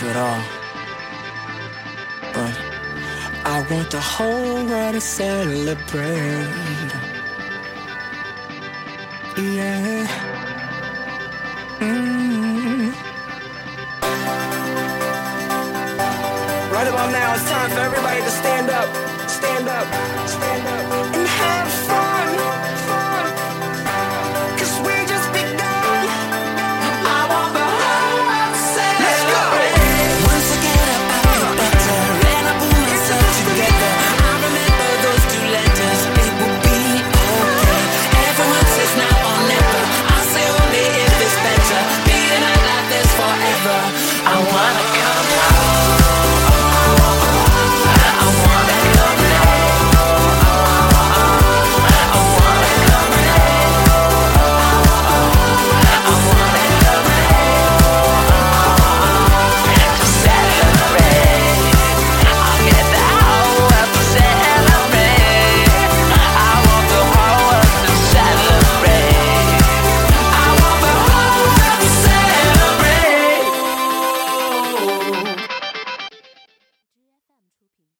you at all. But I want the whole world to celebrate. Yeah. Mm-hmm. Right about now, it's time for everybody to stand up. Stand up.